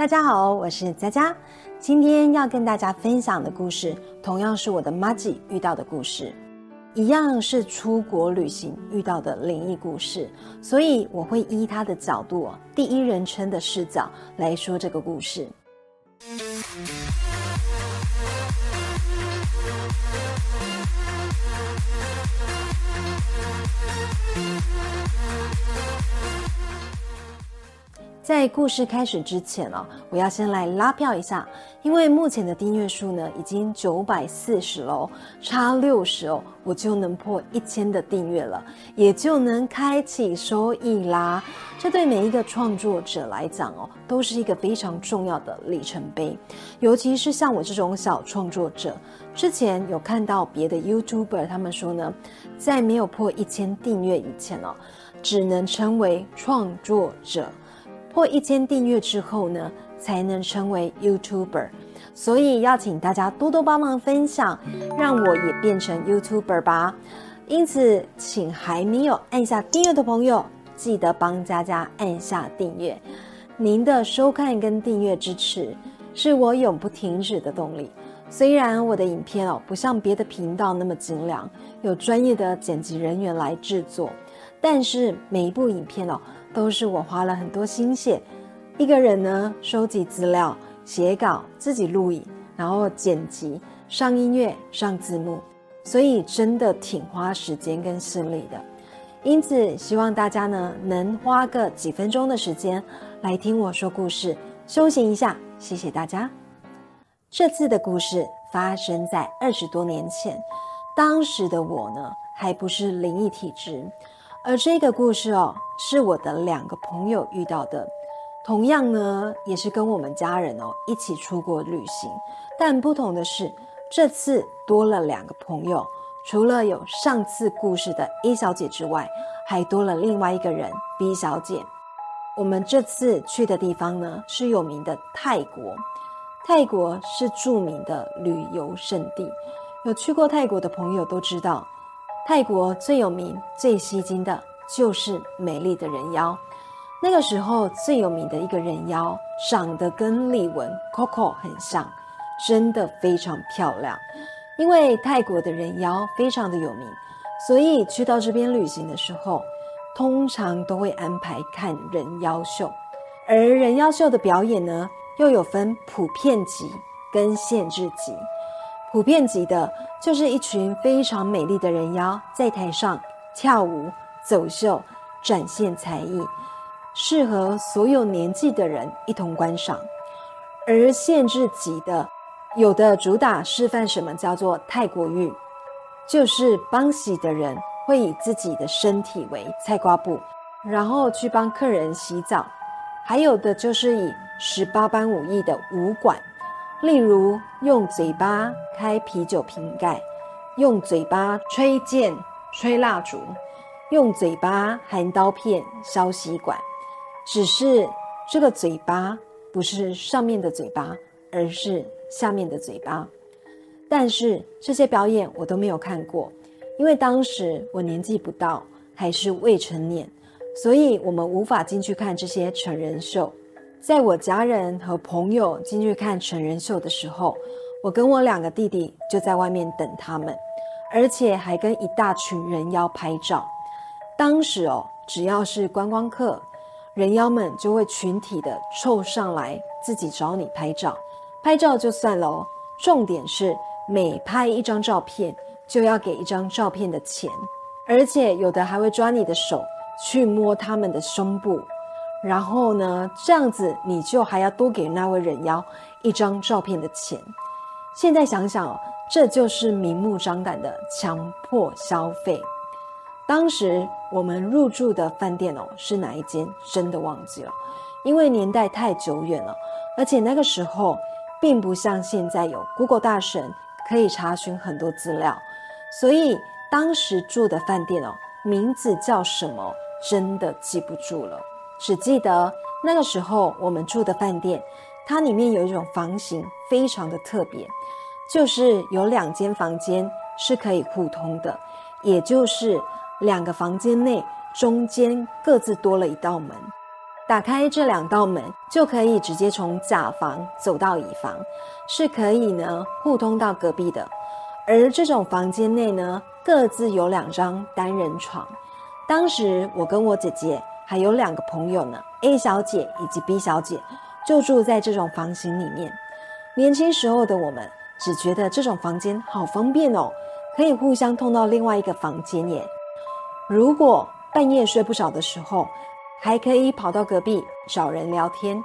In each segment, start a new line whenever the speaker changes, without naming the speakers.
大家好，我是佳佳。今天要跟大家分享的故事，同样是我的妈吉遇到的故事，一样是出国旅行遇到的灵异故事，所以我会依他的角度，第一人称的视角来说这个故事。在故事开始之前哦，我要先来拉票一下，因为目前的订阅数呢已经九百四十喽，差六十哦，我就能破一千的订阅了，也就能开启收益啦。这对每一个创作者来讲哦，都是一个非常重要的里程碑，尤其是像我这种小创作者。之前有看到别的 YouTuber 他们说呢，在没有破一千订阅以前哦，只能称为创作者。破一千订阅之后呢，才能成为 YouTuber，所以要请大家多多帮忙分享，让我也变成 YouTuber 吧。因此，请还没有按下订阅的朋友，记得帮佳佳按下订阅。您的收看跟订阅支持，是我永不停止的动力。虽然我的影片哦，不像别的频道那么精良，有专业的剪辑人员来制作，但是每一部影片哦。都是我花了很多心血，一个人呢收集资料、写稿、自己录影，然后剪辑、上音乐、上字幕，所以真的挺花时间跟心力的。因此，希望大家呢能花个几分钟的时间来听我说故事，休息一下。谢谢大家。这次的故事发生在二十多年前，当时的我呢还不是灵异体质。而这个故事哦，是我的两个朋友遇到的，同样呢，也是跟我们家人哦一起出国旅行，但不同的是，这次多了两个朋友，除了有上次故事的 A 小姐之外，还多了另外一个人 B 小姐。我们这次去的地方呢，是有名的泰国，泰国是著名的旅游胜地，有去过泰国的朋友都知道。泰国最有名、最吸睛的就是美丽的人妖。那个时候最有名的一个人妖，长得跟丽文 Coco 很像，真的非常漂亮。因为泰国的人妖非常的有名，所以去到这边旅行的时候，通常都会安排看人妖秀。而人妖秀的表演呢，又有分普遍级跟限制级。普遍级的。就是一群非常美丽的人妖在台上跳舞、走秀，展现才艺，适合所有年纪的人一同观赏。而限制级的，有的主打示范什么叫做泰国浴，就是帮洗的人会以自己的身体为菜瓜布，然后去帮客人洗澡；还有的就是以十八般武艺的武馆。例如用嘴巴开啤酒瓶盖，用嘴巴吹剑、吹蜡烛，用嘴巴含刀片、削吸管。只是这个嘴巴不是上面的嘴巴，而是下面的嘴巴。但是这些表演我都没有看过，因为当时我年纪不到，还是未成年，所以我们无法进去看这些成人秀。在我家人和朋友进去看成人秀的时候，我跟我两个弟弟就在外面等他们，而且还跟一大群人妖拍照。当时哦，只要是观光客，人妖们就会群体的凑上来自己找你拍照。拍照就算了哦，重点是每拍一张照片就要给一张照片的钱，而且有的还会抓你的手去摸他们的胸部。然后呢，这样子你就还要多给那位人妖一张照片的钱。现在想想，这就是明目张胆的强迫消费。当时我们入住的饭店哦是哪一间？真的忘记了，因为年代太久远了，而且那个时候并不像现在有 Google 大神可以查询很多资料，所以当时住的饭店哦名字叫什么，真的记不住了。只记得那个时候我们住的饭店，它里面有一种房型非常的特别，就是有两间房间是可以互通的，也就是两个房间内中间各自多了一道门。打开这两道门，就可以直接从甲房走到乙房，是可以呢互通到隔壁的。而这种房间内呢，各自有两张单人床。当时我跟我姐姐还有两个朋友呢，A 小姐以及 B 小姐，就住在这种房型里面。年轻时候的我们，只觉得这种房间好方便哦，可以互相通到另外一个房间耶。如果半夜睡不着的时候，还可以跑到隔壁找人聊天。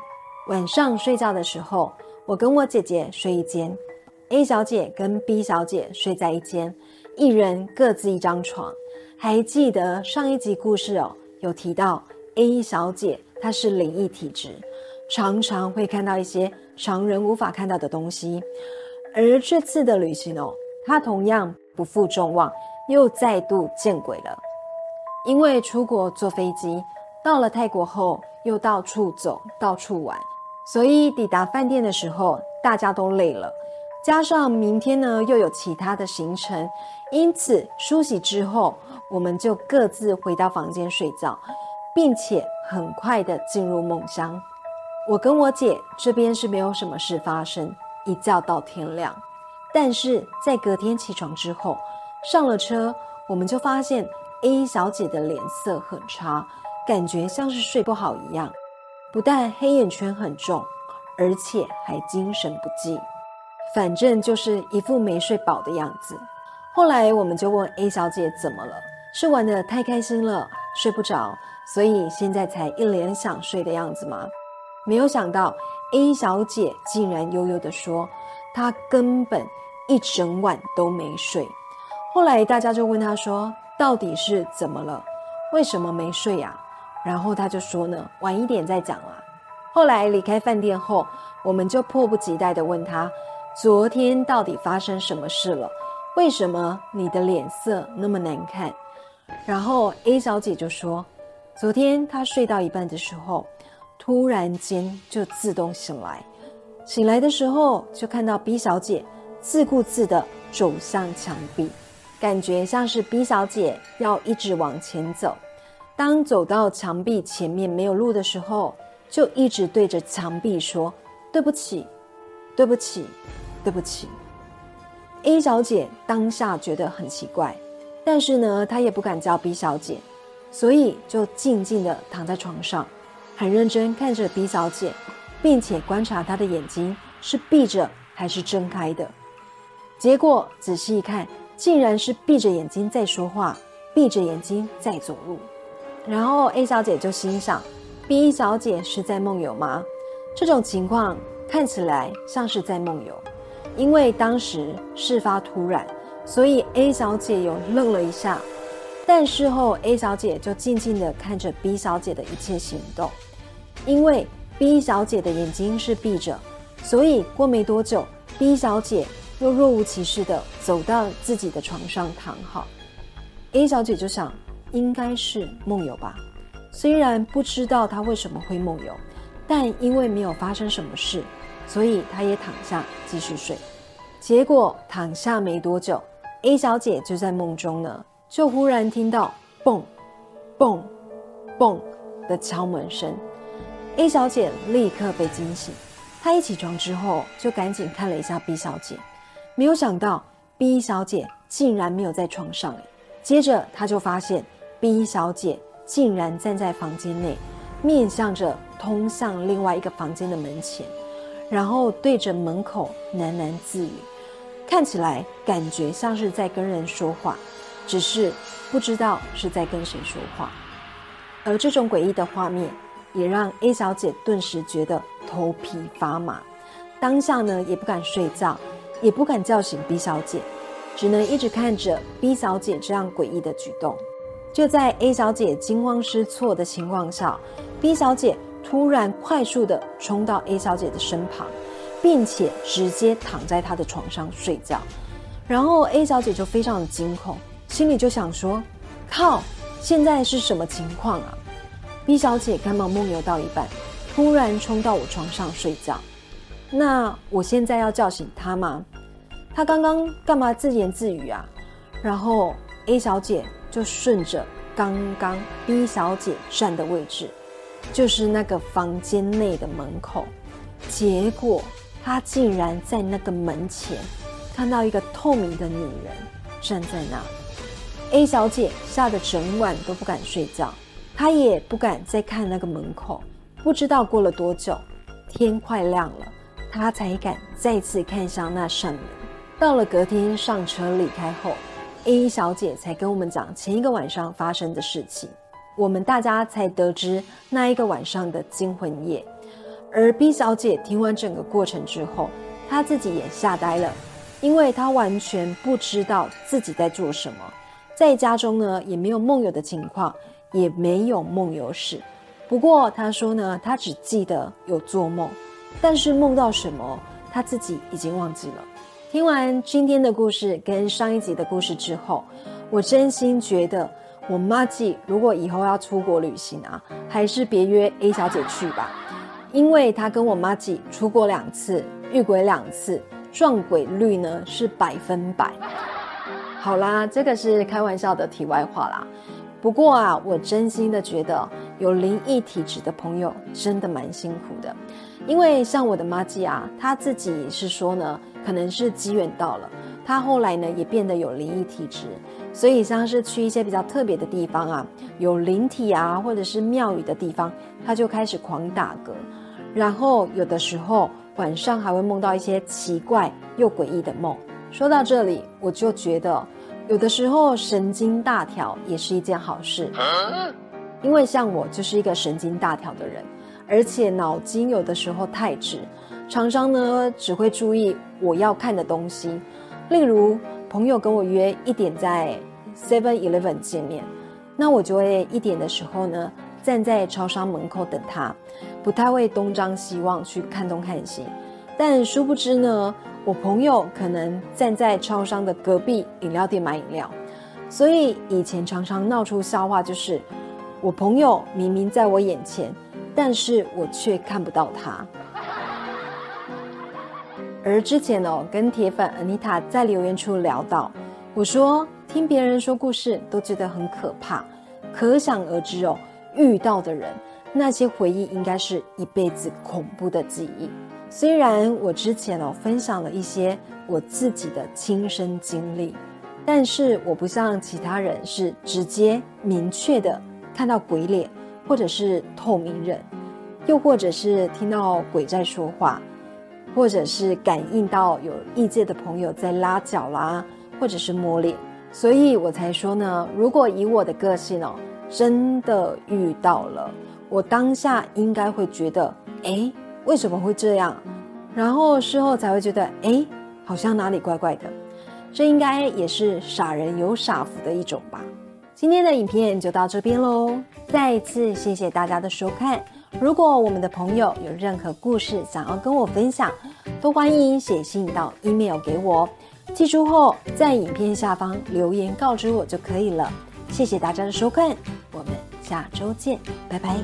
晚上睡觉的时候，我跟我姐姐睡一间，A 小姐跟 B 小姐睡在一间，一人各自一张床。还记得上一集故事哦，有提到 A 小姐她是灵异体质，常常会看到一些常人无法看到的东西。而这次的旅行哦，她同样不负众望，又再度见鬼了。因为出国坐飞机，到了泰国后又到处走、到处玩，所以抵达饭店的时候大家都累了，加上明天呢又有其他的行程，因此梳洗之后，我们就各自回到房间睡觉，并且很快的进入梦乡。我跟我姐这边是没有什么事发生，一觉到天亮。但是在隔天起床之后，上了车，我们就发现。A 小姐的脸色很差，感觉像是睡不好一样，不但黑眼圈很重，而且还精神不济，反正就是一副没睡饱的样子。后来我们就问 A 小姐怎么了，是玩的太开心了，睡不着，所以现在才一脸想睡的样子吗？没有想到 A 小姐竟然悠悠地说，她根本一整晚都没睡。后来大家就问她说。到底是怎么了？为什么没睡呀？然后她就说呢，晚一点再讲啦。后来离开饭店后，我们就迫不及待地问她，昨天到底发生什么事了？为什么你的脸色那么难看？然后 A 小姐就说，昨天她睡到一半的时候，突然间就自动醒来，醒来的时候就看到 B 小姐自顾自地走向墙壁。感觉像是 B 小姐要一直往前走，当走到墙壁前面没有路的时候，就一直对着墙壁说：“对不起，对不起，对不起。”A 小姐当下觉得很奇怪，但是呢，她也不敢叫 B 小姐，所以就静静的躺在床上，很认真看着 B 小姐，并且观察她的眼睛是闭着还是睁开的。结果仔细一看。竟然是闭着眼睛在说话，闭着眼睛在走路，然后 A 小姐就心想：B 小姐是在梦游吗？这种情况看起来像是在梦游，因为当时事发突然，所以 A 小姐有愣了一下。但事后 A 小姐就静静的看着 B 小姐的一切行动，因为 B 小姐的眼睛是闭着，所以过没多久，B 小姐。又若无其事的走到自己的床上躺好，A 小姐就想，应该是梦游吧。虽然不知道她为什么会梦游，但因为没有发生什么事，所以她也躺下继续睡。结果躺下没多久，A 小姐就在梦中呢，就忽然听到嘣、嘣、嘣的敲门声。A 小姐立刻被惊醒，她一起床之后就赶紧看了一下 B 小姐。没有想到，B 小姐竟然没有在床上。接着，她就发现 B 小姐竟然站在房间内，面向着通向另外一个房间的门前，然后对着门口喃喃自语，看起来感觉像是在跟人说话，只是不知道是在跟谁说话。而这种诡异的画面，也让 A 小姐顿时觉得头皮发麻，当下呢也不敢睡觉。也不敢叫醒 B 小姐，只能一直看着 B 小姐这样诡异的举动。就在 A 小姐惊慌失措的情况下，B 小姐突然快速的冲到 A 小姐的身旁，并且直接躺在她的床上睡觉。然后 A 小姐就非常的惊恐，心里就想说：“靠，现在是什么情况啊？”B 小姐刚忙梦游到一半，突然冲到我床上睡觉。那我现在要叫醒她吗？她刚刚干嘛自言自语啊？然后 A 小姐就顺着刚刚 B 小姐站的位置，就是那个房间内的门口。结果他竟然在那个门前看到一个透明的女人站在那。A 小姐吓得整晚都不敢睡觉，她也不敢再看那个门口。不知道过了多久，天快亮了，她才敢再次看向那扇门。到了隔天上车离开后，A 小姐才跟我们讲前一个晚上发生的事情。我们大家才得知那一个晚上的惊魂夜。而 B 小姐听完整个过程之后，她自己也吓呆了，因为她完全不知道自己在做什么。在家中呢，也没有梦游的情况，也没有梦游史。不过她说呢，她只记得有做梦，但是梦到什么，她自己已经忘记了。听完今天的故事跟上一集的故事之后，我真心觉得，我妈记如果以后要出国旅行啊，还是别约 A 小姐去吧，因为他跟我妈记出过两次，遇鬼两次，撞鬼率呢是百分百。好啦，这个是开玩笑的题外话啦。不过啊，我真心的觉得有灵异体质的朋友真的蛮辛苦的，因为像我的妈吉啊，她自己是说呢，可能是机缘到了，她后来呢也变得有灵异体质，所以像是去一些比较特别的地方啊，有灵体啊或者是庙宇的地方，她就开始狂打嗝，然后有的时候晚上还会梦到一些奇怪又诡异的梦。说到这里，我就觉得。有的时候神经大条也是一件好事，因为像我就是一个神经大条的人，而且脑筋有的时候太直，常常呢只会注意我要看的东西。例如朋友跟我约一点在 Seven Eleven 见面，那我就会一点的时候呢站在超商门口等他，不太会东张西望去看东看西。但殊不知呢。我朋友可能站在超商的隔壁饮料店买饮料，所以以前常常闹出笑话，就是我朋友明明在我眼前，但是我却看不到他。而之前哦，跟铁粉 Anita 在留言处聊到，我说听别人说故事都觉得很可怕，可想而知哦，遇到的人那些回忆应该是一辈子恐怖的记忆。虽然我之前哦分享了一些我自己的亲身经历，但是我不像其他人是直接明确的看到鬼脸，或者是透明人，又或者是听到鬼在说话，或者是感应到有异界的朋友在拉脚啦，或者是摸脸，所以我才说呢，如果以我的个性哦，真的遇到了，我当下应该会觉得，哎。为什么会这样？然后事后才会觉得，哎，好像哪里怪怪的。这应该也是傻人有傻福的一种吧。今天的影片就到这边喽，再一次谢谢大家的收看。如果我们的朋友有任何故事想要跟我分享，都欢迎写信到 email 给我，寄出后在影片下方留言告知我就可以了。谢谢大家的收看，下周见，拜拜。